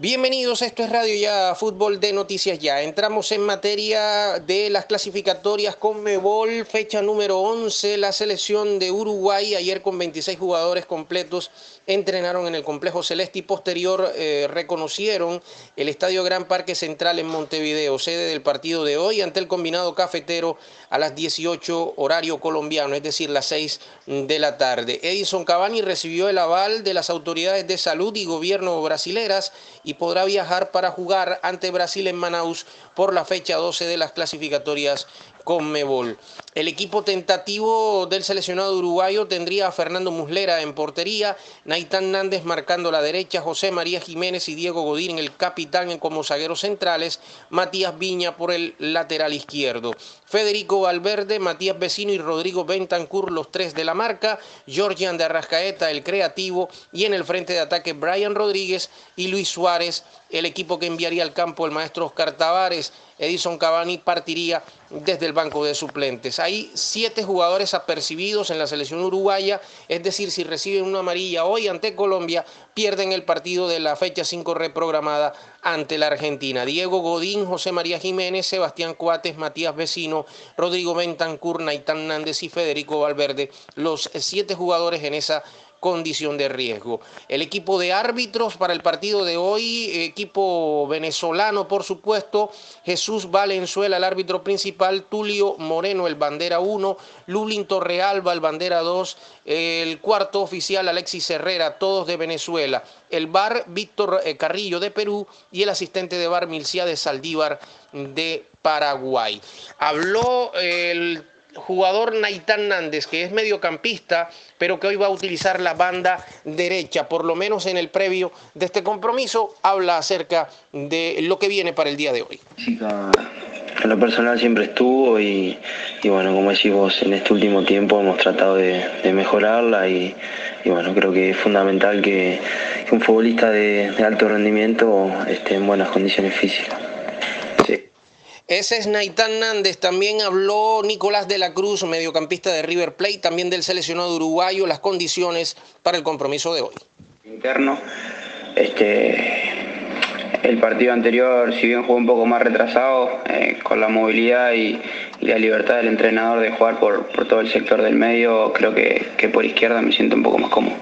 Bienvenidos, esto es Radio Ya, Fútbol de Noticias Ya. Entramos en materia de las clasificatorias con Mebol, fecha número 11, la selección de Uruguay, ayer con 26 jugadores completos, entrenaron en el complejo celeste y posterior eh, reconocieron el Estadio Gran Parque Central en Montevideo, sede del partido de hoy ante el combinado cafetero a las 18 horario colombiano, es decir, las 6 de la tarde. Edison Cavani recibió el aval de las autoridades de salud y gobierno brasileras y podrá viajar para jugar ante Brasil en Manaus por la fecha 12 de las clasificatorias Conmebol. El equipo tentativo del seleccionado uruguayo tendría a Fernando Muslera en portería, Naitán Nández marcando la derecha, José María Jiménez y Diego Godín, el capitán como zagueros centrales, Matías Viña por el lateral izquierdo. Federico Valverde, Matías Vecino y Rodrigo Bentancur, los tres de la marca, Georgian de Arrascaeta, el creativo, y en el frente de ataque Brian Rodríguez y Luis Suárez, el equipo que enviaría al campo el maestro Oscar Tavares. Edison Cavani partiría desde el banco de suplentes. Hay siete jugadores apercibidos en la selección uruguaya, es decir, si reciben una amarilla hoy ante Colombia, pierden el partido de la fecha 5 reprogramada ante la Argentina. Diego Godín, José María Jiménez, Sebastián Cuates, Matías Vecino, Rodrigo Bentancur, Naitán Nández y Federico Valverde, los siete jugadores en esa condición de riesgo. El equipo de árbitros para el partido de hoy, equipo venezolano por supuesto, Jesús Valenzuela el árbitro principal, Tulio Moreno el bandera 1, Lulín Torrealba el bandera 2, el cuarto oficial Alexis Herrera, todos de Venezuela, el bar Víctor eh, Carrillo de Perú y el asistente de bar Milcia de Saldívar de Paraguay. Habló el jugador Naitán Nández, que es mediocampista, pero que hoy va a utilizar la banda derecha, por lo menos en el previo de este compromiso, habla acerca de lo que viene para el día de hoy. En lo personal siempre estuvo y, bueno, como decís vos, en este último tiempo hemos tratado de, mejorarla y, bueno, creo que es fundamental que, un futbolista de alto rendimiento esté en buenas condiciones físicas. Ese es Naitán Nández. También habló Nicolás de la Cruz, mediocampista de River Plate, también del seleccionado uruguayo, las condiciones para el compromiso de hoy. Interno, este, el partido anterior, si bien jugó un poco más retrasado, eh, con la movilidad y, la libertad del entrenador de jugar por, todo el sector del medio, creo que por izquierda me siento un poco más cómodo.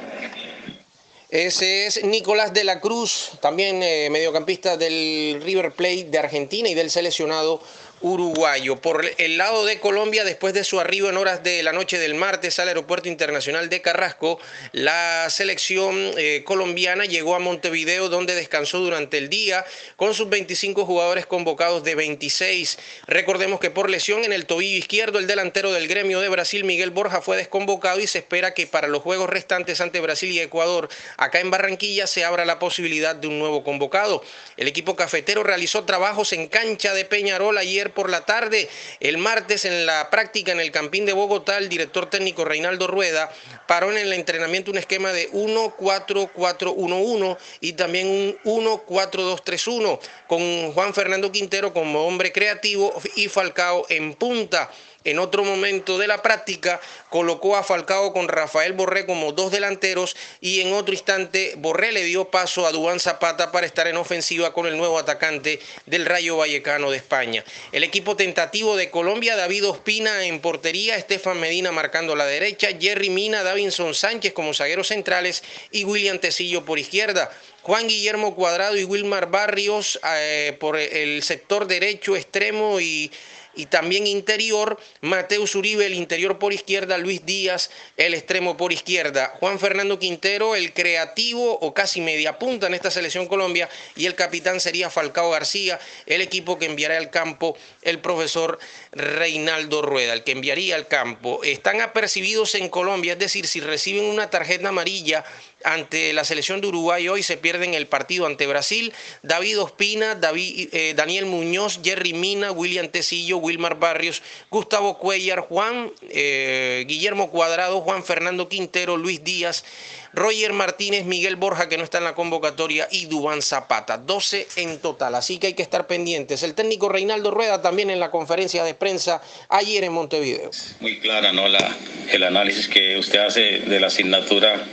Ese es Nicolás de la Cruz, también eh, mediocampista del River Plate de Argentina y del seleccionado uruguayo. Por el lado de Colombia, después de su arribo en horas de la noche del martes al Aeropuerto Internacional de Carrasco, la selección eh, colombiana llegó a Montevideo donde descansó durante el día con sus 25 jugadores convocados de 26. Recordemos que por lesión en el tobillo izquierdo, el delantero del gremio de Brasil, Miguel Borja, fue desconvocado y se espera que para los juegos restantes ante Brasil y Ecuador, acá en Barranquilla, se abra la posibilidad de un nuevo convocado. El equipo cafetero realizó trabajos en cancha de Peñarol ayer por la tarde. El martes en la práctica en el Campín de Bogotá, el director técnico Reinaldo Rueda paró en el entrenamiento un esquema de 1-4-4-1-1 y también un 1-4-2-3-1 con Juan Fernando Quintero como hombre creativo y Falcao en punta. En otro momento de la práctica colocó a Falcao con Rafael Borré como dos delanteros y en otro instante Borré le dio paso a Dubán Zapata para estar en ofensiva con el nuevo atacante del Rayo Vallecano de España. El equipo tentativo de Colombia, David Ospina en portería, Estefan Medina marcando la derecha, Jerry Mina, Davinson Sánchez como zagueros centrales y William Tecillo por izquierda. Juan Guillermo Cuadrado y Wilmar Barrios eh, por el sector derecho extremo y y también interior, Mateus Uribe, el interior por izquierda, Luis Díaz, el extremo por izquierda, Juan Fernando Quintero, el creativo o casi media punta en esta selección Colombia, y el capitán sería Falcao García, el equipo que enviará al campo el profesor Reinaldo Rueda, el que enviaría al campo. Están apercibidos en Colombia, es decir, si reciben una tarjeta amarilla ante la selección de Uruguay hoy se pierden el partido ante Brasil. David Ospina, David, eh, Daniel Muñoz, Jerry Mina, William Tecillo, Wilmar Barrios, Gustavo Cuellar, Juan eh, Guillermo Cuadrado, Juan Fernando Quintero, Luis Díaz, Roger Martínez, Miguel Borja, que no está en la convocatoria, y Dubán Zapata. 12 en total, así que hay que estar pendientes. El técnico Reinaldo Rueda también en la conferencia de prensa ayer en Montevideo. Muy clara, ¿no? La, el análisis que usted hace de la asignatura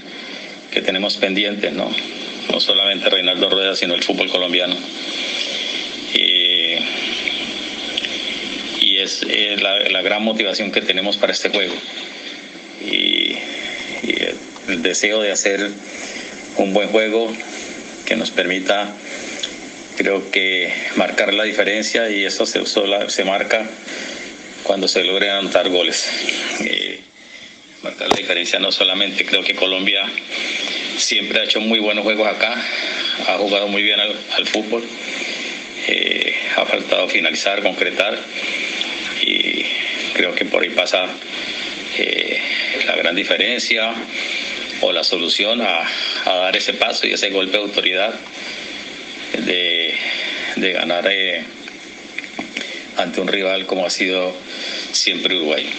que tenemos pendiente, ¿no? no solamente Reinaldo Rueda, sino el fútbol colombiano. y es la, gran motivación que tenemos para este juego. Y, el deseo de hacer un buen juego que nos permita, creo que, marcar la diferencia y eso se, se marca cuando se logren anotar goles. Eh, marcar la diferencia no solamente, creo que Colombia siempre ha hecho muy buenos juegos acá, ha jugado muy bien al, fútbol, eh, ha faltado finalizar, concretar y creo que por ahí pasa eh, la gran diferencia o la solución a, dar ese paso y ese golpe de autoridad de, ganar eh, ante un rival como ha sido siempre Uruguay.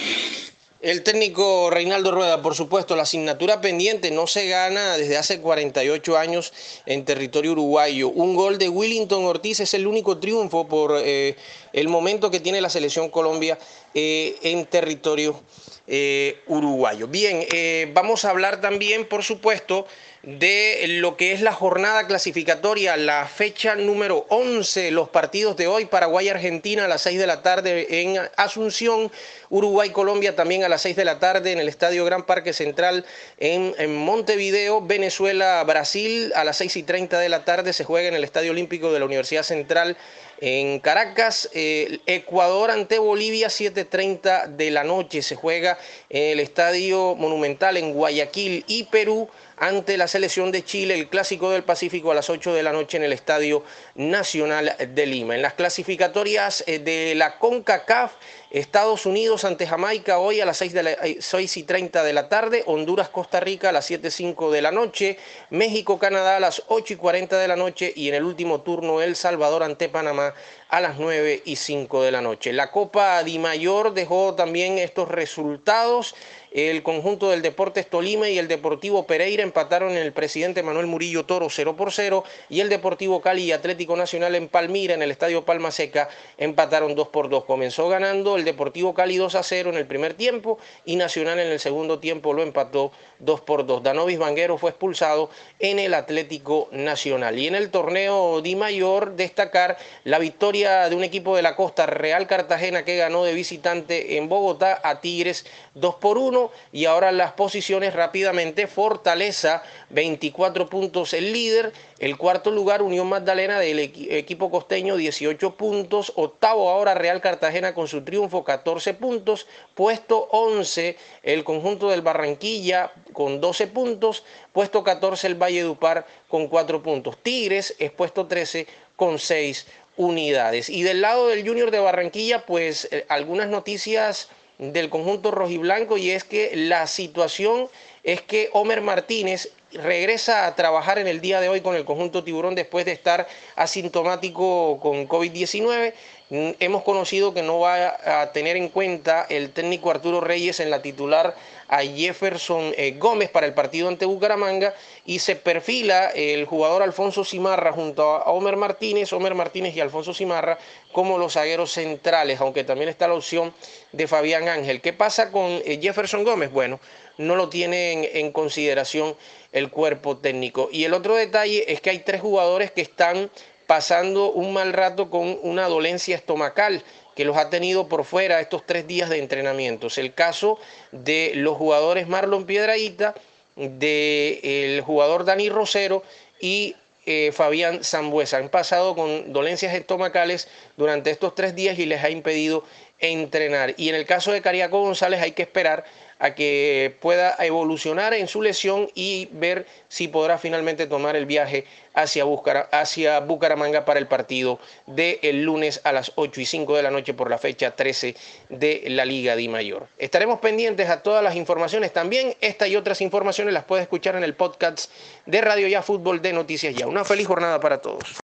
El técnico Reinaldo Rueda, por supuesto, la asignatura pendiente no se gana desde hace 48 años en territorio uruguayo. Un gol de Willington Ortiz es el único triunfo por eh, el momento que tiene la selección Colombia eh, en territorio eh, uruguayo. Bien, vamos a hablar también, por supuesto, de lo que es la jornada clasificatoria, la fecha número 11, los partidos de hoy, Paraguay-Argentina a las 6 de la tarde en Asunción, Uruguay-Colombia también a las 6 de la tarde en el Estadio Gran Parque Central en, Montevideo, Venezuela-Brasil a las 6 y 30 de la tarde se juega en el Estadio Olímpico de la Universidad Central en Caracas, Ecuador ante Bolivia, 7.30 de la noche. Se juega en el Estadio Monumental en Guayaquil y Perú ante la selección de Chile, el Clásico del Pacífico a las 8 de la noche en el Estadio Nacional de Lima. En las clasificatorias eh, de la CONCACAF, Estados Unidos ante Jamaica hoy a las 6, de la, 6 y 30 de la tarde, Honduras, Costa Rica a las 7 y 5 de la noche, México, Canadá a las 8 y 40 de la noche y en el último turno El Salvador ante Panamá a las 9 y 5 de la noche. La Copa Di Mayor dejó también estos resultados. El conjunto del Deportes Tolima y el Deportivo Pereira empataron en el presidente Manuel Murillo Toro 0 por 0 y el Deportivo Cali y Atlético Nacional en Palmira en el Estadio Palma Seca empataron 2 por 2. Comenzó ganando el Deportivo Cali 2 a 0 en el primer tiempo y Nacional en el segundo tiempo lo empató 2 por 2. Danovis Vanguero fue expulsado en el Atlético Nacional. Y en el torneo Di Mayor destacar la victoria de un equipo de la costa Real Cartagena que ganó de visitante en Bogotá a Tigres 2 por 1 y ahora las posiciones rápidamente. Fortaleza 24 puntos el líder, el cuarto lugar Unión Magdalena del equipo costeño 18 puntos, octavo ahora Real Cartagena con su triunfo 14 puntos, puesto 11 el conjunto del Barranquilla con 12 puntos, puesto 14 el Valle Dupar con 4 puntos, Tigres es puesto 13 con 6 unidades. Y del lado del Junior de Barranquilla, pues eh, algunas noticias del conjunto rojiblanco y es que la situación es que Homer Martínez regresa a trabajar en el día de hoy con el conjunto tiburón después de estar asintomático con COVID-19. Mm, hemos conocido que no va a tener en cuenta el técnico Arturo Reyes en la titular a Jefferson eh, Gómez para el partido ante Bucaramanga y se perfila el jugador Alfonso Simarra junto a Homer Martínez, Homer Martínez y Alfonso Simarra como los zagueros centrales, aunque también está la opción de Fabián Ángel. ¿Qué pasa con eh, Jefferson Gómez? Bueno, no lo tiene en consideración el cuerpo técnico. Y el otro detalle es que hay tres jugadores que están pasando un mal rato con una dolencia estomacal que los ha tenido por fuera estos tres días de entrenamientos. El caso de los jugadores Marlon Piedraíta, del jugador Dani Rosero y eh, Fabián Zambuesa. Han pasado con dolencias estomacales durante estos tres días y les ha impedido entrenar. Y en el caso de Cariaco González hay que esperar a que pueda evolucionar en su lesión y ver si podrá finalmente tomar el viaje hacia, hacia Bucaramanga para el partido del lunes a las 8 y 5 de la noche por la fecha 13 de la Liga Di Mayor. Estaremos pendientes a todas las informaciones también. Esta y otras informaciones las puede escuchar en el podcast de Radio Ya Fútbol de Noticias Ya. Una feliz jornada para todos.